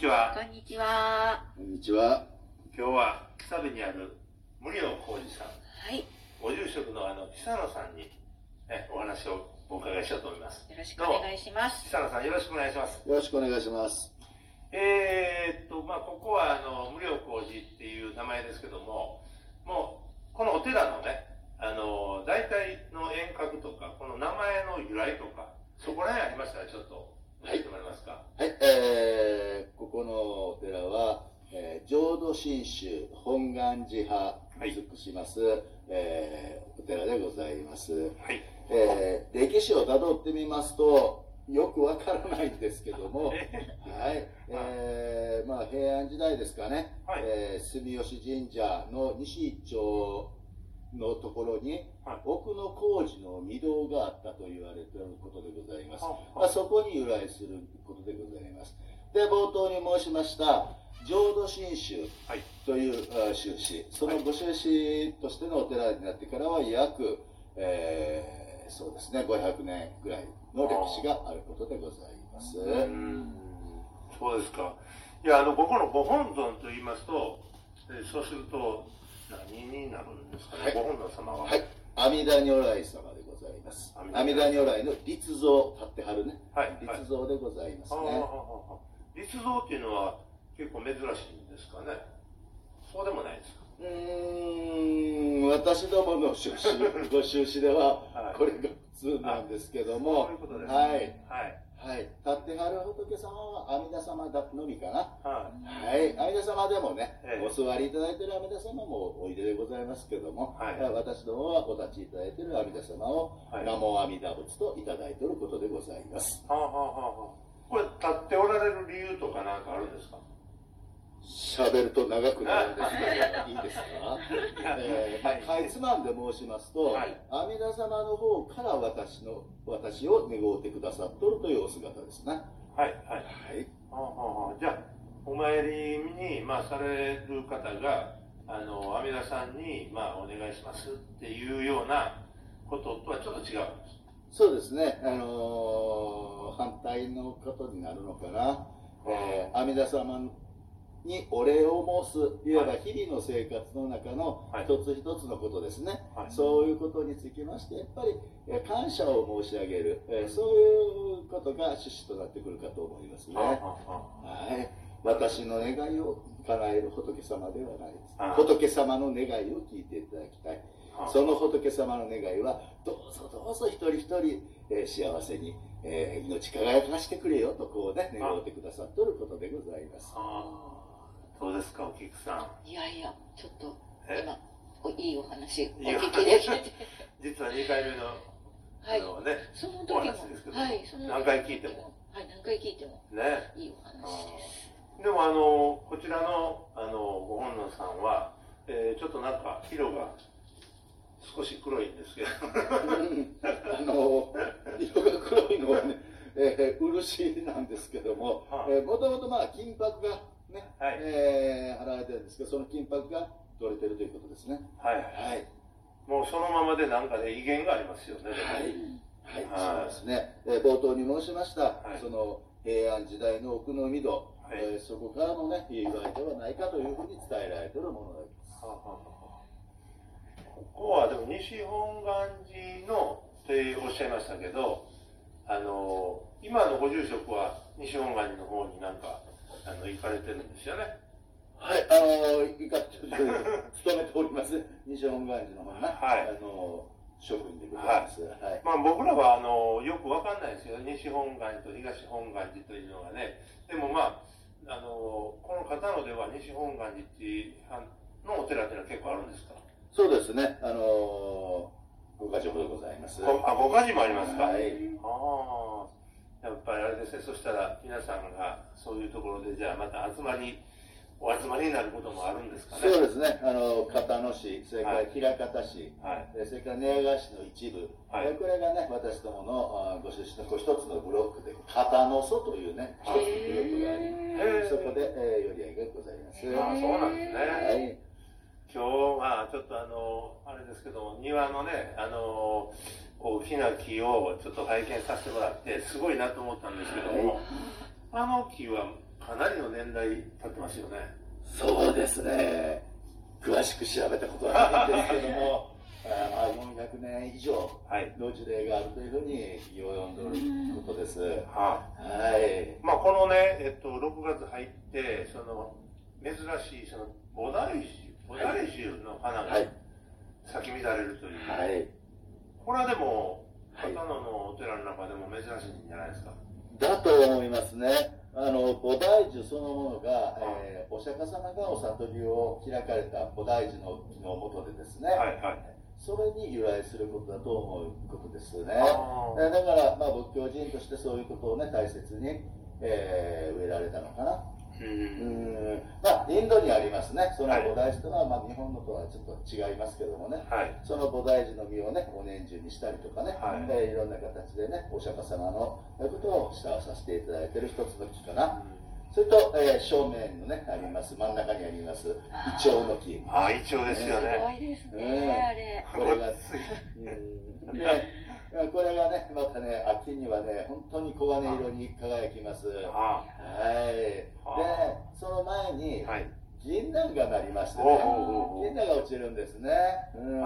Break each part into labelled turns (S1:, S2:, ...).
S1: こんにちは。
S2: こんにちは。
S3: こんにちは。
S1: 今日は久部にある無料工事さん、
S2: はい。
S1: ご住職のあの久野さんに、ね、お話をお伺いしようと思います。
S2: よろしくお願いします。
S1: 久野さんよろしくお願いします。
S3: よろしくお願いします。
S1: えー、っと、まあ、ここはあの無料工事っていう名前ですけども、もう、このお寺のね、あの、大体の遠隔とか、この名前の由来とか、そこら辺ありましたらちょっと教えてもらえますか？
S3: はい、えー、ここのお寺は、えー、浄土真宗本願寺派に属します、えーお寺でございます。
S1: はい。
S3: えー歴史をたどってみますと、よくわからないんですけども、はい、えーまあ、平安時代ですかね、
S1: はい
S3: えー住吉神社の西一丁のところに、
S1: はい
S3: 奥の工事の御堂があったと言われていることでございます。
S1: は
S3: まあ、そこに由来することでございます。で、冒頭に申しました、浄土真宗
S1: はい。
S3: というあ宗旨、そのご宗旨としてのお寺になってからは約、えーそうですね、500年ぐらいの歴史があることでございます。
S1: うんそうですか。いや、あの、ここのご本尊と言いますと、えーそうすると、何になるんですかね、
S3: はい
S1: ご本尊様は。
S3: はい、阿弥陀如来様でございます。
S1: 阿
S3: 阿弥陀如来の立像、立ってはるね、
S1: はい
S3: 立像でございますね。
S1: 立像っていうのは結構珍しいんですかね？そうでもないですか？
S3: うーん、私どもの出身、ご出資では
S1: はい、
S3: これが普通なんですけども、
S1: そういうことですね。
S3: はい、
S1: はい。
S3: はい、立ってはる仏様は阿弥陀様だのみかな。
S1: は
S3: はい、阿弥陀様でもね、
S1: ええ。
S3: お座りいただいている阿弥陀様もおいででございますけども、
S1: はい。
S3: 私どもはお立ちいただいている阿弥陀様を、
S1: はい。
S3: 南無阿弥陀仏といただいていることでございます。
S1: あ。はあ、はあはあはあ、これ、立っておられる理由とかなんかあるんですか？
S3: 喋ると長くなるんですけど、いいですか、えーまあ
S1: はい
S3: かいつまんで申しますと、
S1: はい
S3: 阿弥陀様の方から私の私を願うてくださっとるというお姿ですね。
S1: はい、はい。
S3: はい、
S1: はあはあはあじゃあ、お参りに、まあ、される方が、あの、阿弥陀さんに、まあ、お願いしますっていうようなこととはちょっと違うんです。
S3: そうですね、あのー反対のことになるのかな、えー阿弥陀様にお礼を申す、いわば日々の生活の中の
S1: はい。
S3: 一つ一つのことですね、
S1: はい。
S3: そういうことにつきまして、やっぱりえー感謝を申し上げる、えーそういうことが趣旨となってくるかと思いますね。
S1: は
S3: い、私の願いを叶える仏様ではないです。
S1: あ。
S3: 仏様の願いを聞いていただきたい。
S1: はあ。
S3: その仏様の願いは、どうぞどうぞ一人一人、えー幸せに、えー命輝かしてくれよとこうね、願ってくださっとることでございます。
S1: ああ、そうですか、お菊さん。
S2: いやいや、ちょっと
S1: え？
S2: 今、おいいお話？お聞きできて。
S1: 実は2回目の、
S2: はい
S1: あのね、お
S2: その時も、
S1: 話ですけど、
S2: はい、その
S1: 何回聞いても。
S2: はい、何回聞いても
S1: ね。
S2: いいお話です。
S1: でもあの、こちらの、あの、ご本尊さんは、えーちょっとなんか色が少し黒いんですけど、
S3: あの、色が黒いのはね、えー漆なんですけども、
S1: はい
S3: えーもともとまあ金箔がね、
S1: はい。
S3: えー貼られてるんですけど、その金箔が取れてるということですね。
S1: はい。
S3: はい。
S1: もうそのままでなんかね、威厳がありますよね。
S3: はい、
S1: はい。
S3: そうですね、えー冒頭に申しました、
S1: はい。
S3: その平安時代の奥の御戸、
S1: はい。
S3: えーそこからのね、由来ではないかというふうに伝えられているものです。
S1: はあはあはあここはでも西本願寺のっておっしゃいましたけど、あの、今のご住職は西本願寺の方になんか、あの、行かれてるんですよね。
S3: はい、あのー、いかっと勤めております、西本願寺の方ね、
S1: はい
S3: あのー職員でございます。はい。
S1: まあ僕らはあのよくわかんないですよ。西本願寺と東本願寺というのがね。でもまあ、あのこの方のでは西本願寺っていうあのお寺っていうのは結構あるんですか？
S3: そうですね、あのー、ご家ほどございます。
S1: ごあ、ご家事もありますか？
S3: はい。
S1: やっぱりあれですね。そしたら皆さんがそういうところでじゃあまた集まり、お集まりになることもあるんですかね。
S3: そうですね、あの片野市、それから
S1: はい
S3: 枚方市、
S1: はい。
S3: えーそれから寝屋川市の一部、
S1: はい
S3: えーこれがね、私どものご出身のこう一つのブロックで、片野蘇というね、一つのブロックがあり、
S1: へー
S3: そこで、えー、寄り合いがございます。
S1: ああ、そうなんですね。
S3: はい。
S1: 今日はちょっとあのあれですけど庭のねあの大きな木をちょっと拝見させてもらってすごいなと思ったんですけども、あの木はかなりの年代経ってますよね。
S3: そうですね。詳しく調べたことはないんですけども、あまあ400年以上
S1: はい。
S3: の事例があるというふうに読んでおることです。
S1: は
S3: はい。
S1: まあ、このね、えっと、6月入って、その、珍しい、その、菩提樹、菩提樹の花が
S3: はい。
S1: 咲き乱れるという。
S3: はい。
S1: これはでも、
S3: は
S1: 野のお寺の中でも珍しいんじゃないですか？
S3: だと思いますね。あの、菩提樹そのものが、えーお釈迦様がお悟りを開かれた菩提樹の木のもとでですね、
S1: はいはい。
S3: それに由来することだと思うことですね。だから、まあ、仏教人としてそういうことをね、大切に、えー植えられたのかな。
S1: ーう。
S3: うんん。まあ、インドにありますね。その
S1: はい
S3: 菩提樹とは、まあ、日本のとはちょっと違いますけどもね。
S1: はい。
S3: その菩提樹の実をね、お年中にしたりとかね、
S1: はい
S3: いえーいろんな形でね、お釈迦様のことを慕わさせていただいている一つの木かな。それと、えー正面のね、あります、真ん中にあります、イチョウの木。
S1: ああ、一応ですよ
S2: す
S1: ね。
S2: ごいです
S3: うん
S2: ね、あれ。
S3: これがうんでこれがね、またね、秋にはね、本当に黄金色に輝きます。は
S1: あ
S3: い。
S1: はい。
S3: 銀杏がなりましてね銀杏が落ちるんですね。うん。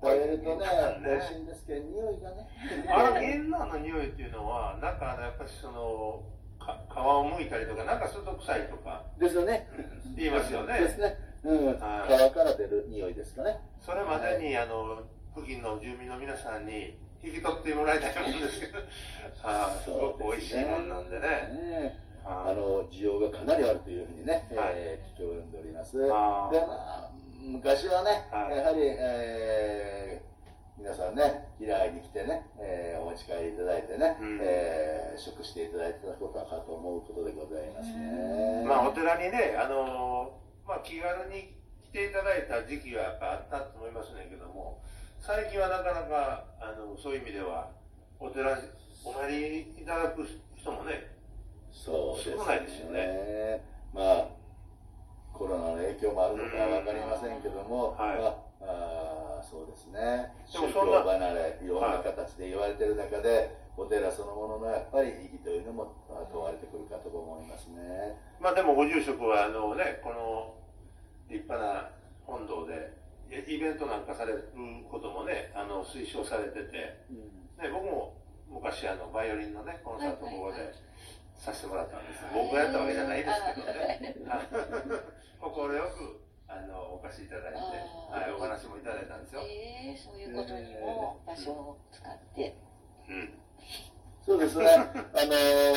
S3: 食べるとね、
S1: ね
S3: 美味しいんですけど、匂いがね。
S1: あの銀杏の匂いっていうのは、なんかやっぱりその、か皮を剥いたりとか、なんかすると臭いとか
S3: ですよね。
S1: 言いますよね。
S3: ですね。うん。
S1: はい
S3: 皮から出る匂いですかね。
S1: それまでに、あの、付近の住民の皆さんに引き取ってもらいたいと思うんですけど、あーすごく美味しいもんなんでね。
S3: ね
S1: あ
S3: あの需要がかなりあるというふうにね、
S1: はい
S3: えー、聞き及んでおります。で、まあ、昔はね、
S1: はい
S3: やはり、えー皆さんね、依頼に来てね、えーお持ち帰りいただいてね、
S1: うん
S3: えー食していただいてたことかと思うことでございますね。
S1: まあ、お寺にね、あのまあ、気軽に来ていただいた時期はやっぱあったと思いますねんけども、最近はなかなか、あのそういう意味では、お寺にお参りいただく人もね、
S3: そうです
S1: 少ないですよね。
S3: まあ、コロナの影響もあるのかは分かりませんけども、
S1: はい。
S3: まああーそうですね、
S1: でも
S3: 宗教離れ、いろんな形で言われてる中で、お寺そのもののやっぱり意義というのもまあ問われてくるかと思いますね。
S1: まあでもご住職は、あのね、この立派な本堂で、イベントなんかされることもね、あの推奨されてて、ね、僕も昔あのバイオリンのねコンサートここでさせてもらったんです、僕がやったわけじゃないですけどね。快くあのお貸しいただいて、はい、お話もいただいたんですよ、
S2: えー、そういうことにも場所を使って。
S1: うん、
S3: そうですね、あの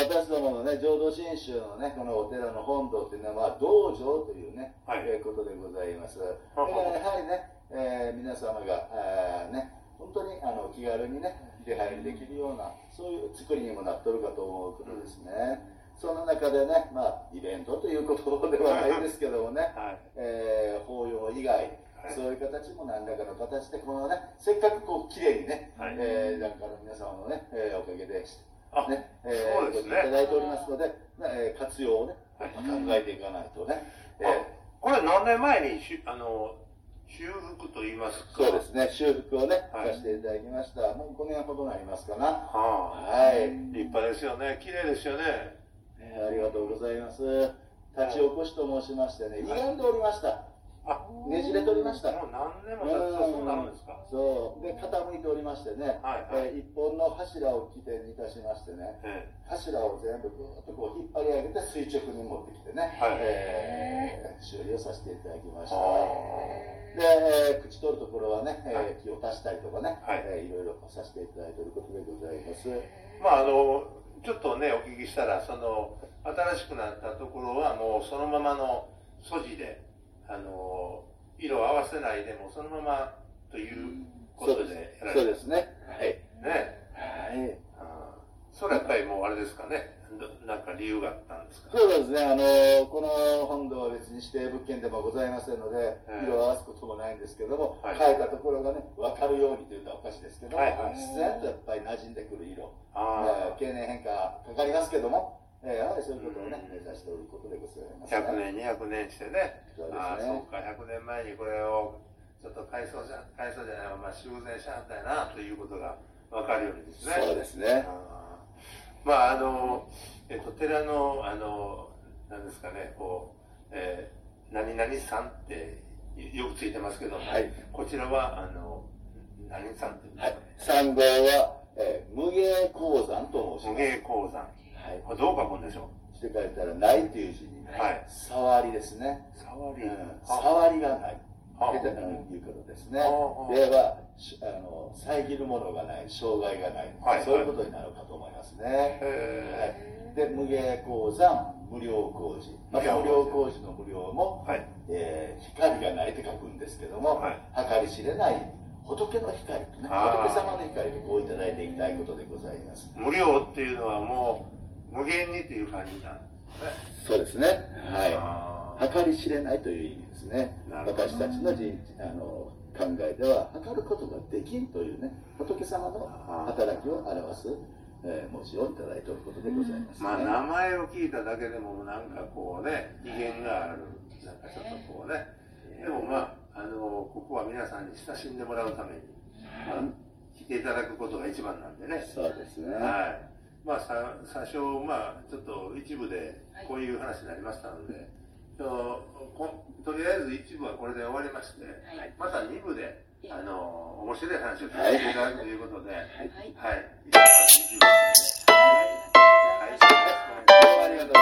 S3: 私どものね、浄土真宗のね、このお寺の本堂っていうのは、まあ、道場というね、
S1: はい。
S3: えーことでございます。だかやはりね、えー皆様が、えーね、本当にあの気軽にね、出入りできるような、そういう作りにもなっとるかと思うことですね。その中でね、まあ、イベントということではないですけどもね、
S1: はい。
S3: えー法要以外、
S1: はい。
S3: そういう形も何らかの形で、このね、せっかくこう、綺麗にね、
S1: はい。
S3: えー、檀家の皆様のね、えーおかげで、
S1: あ
S3: ね、えー
S1: そうですね。
S3: いただいておりますので、えー活用をね、
S1: はい。
S3: 考えていかないとね、え
S1: あこれ何年前にしあの修復と言いますか。
S3: ーそうですね、修復をね、
S1: はい。
S3: させていただきました。もう5年ほどになりますかな。
S1: はあ。
S3: はい、
S1: 立派ですよね。綺麗ですよね。
S3: えーありがとうございます。立ち起こしと申しましてね、歪んでおりました。
S1: あ。
S3: ねじれておりました。
S1: もう何年も経つとそうなるんですか。
S3: そう。で、傾いておりましてね、
S1: はいはい。
S3: えー一本の柱を起点にいたしましてね、
S1: え
S3: 柱を全部ぐーっとこう引っ張り上げて垂直に持ってきてね、
S1: はい。
S3: えー修理をさせていただきました。
S1: あ
S3: で、えー口取るところはね、えー
S1: はい
S3: 木を足したりとかね、
S1: はい
S3: えーいろいろさせていただいていることでございます。
S1: まああのちょっとねお聞きしたらその新しくなったところはもうそのままの素地であの色を合わせないでもそのままということでやられて
S3: そうですね。はい。
S1: ね
S3: はい。
S1: それはやっぱりもうあれですかね。どなんか理由があったんですか？
S3: そうですね、あのこの本堂は別に指定物件でもございませんので、
S1: ええ。
S3: 色を合わすこともないんですけども、
S1: はい。
S3: 変えたところがね、分かるようにというとおかしいですけども、
S1: はいはい。
S3: 自然とやっぱり馴染んでくる色、
S1: あ
S3: えー経年変化かかりますけども、えーやはりそういうことをね、
S1: うん。
S3: 目指しておることでございます、
S1: あ100年200年してね。
S3: そうですね。
S1: ああそうか。100年前にこれをちょっと改装じゃ改装じゃないまあ修繕しはったやなということが分かるようにですね。
S3: そうですね。
S1: まああの、えっと、寺のあのなんですかね、こう、えー、何々さんってよくついてますけども、
S3: はい
S1: こちらは、あの、何さんって言うんです
S3: はい
S1: かね。。
S3: 三号は、えー無芸鉱山と申し
S1: 無
S3: ます。
S1: 芸鉱山。
S3: はい。
S1: これどう書くんでしょ
S3: して書いたら、ないという字に、
S1: はい
S3: 触りですね。
S1: う触り。
S3: うん
S1: あ
S3: 触りがない。
S1: あ
S3: っていうことですね。
S1: あ
S3: では、しあの遮るものがない、障害がない、
S1: はい
S3: そういうことになるかと思いますね。
S1: え
S3: はい、で、無芸鉱山、無料工事。また無料工事の無料も、
S1: ー、はい。
S3: えー光がないって書くんですけども、
S1: はい
S3: 計り知れない仏の光とね、仏様の光とこういただいていきたいことでございます。
S1: 無料っていうのはもう、無限にっていう感じなんですね。
S3: そうですね。
S1: あ
S3: はい。計り知れないという意味ですね。私たちの人あの考えでは、測ることができんというね、仏様の働きを表す、えー文字をいただいておることでございます、ね。
S1: まあ、名前を聞いただけでもなんかこうね威厳があるなんかちょっとこうねでもまああのここは皆さんに親しんでもらうために、まあ、来ていただくことが一番なんでね
S3: そうですね。
S1: はいまあさ最初まあちょっと一部でこういう話になりましたので、とことりあえず一部はこれで終わりまして、
S2: はい。
S1: また二部であの面白い話を聞いていただくということで、はい、
S2: はい。
S1: はい。はい、よろしくお願い。します。
S3: どうもありがとうございます。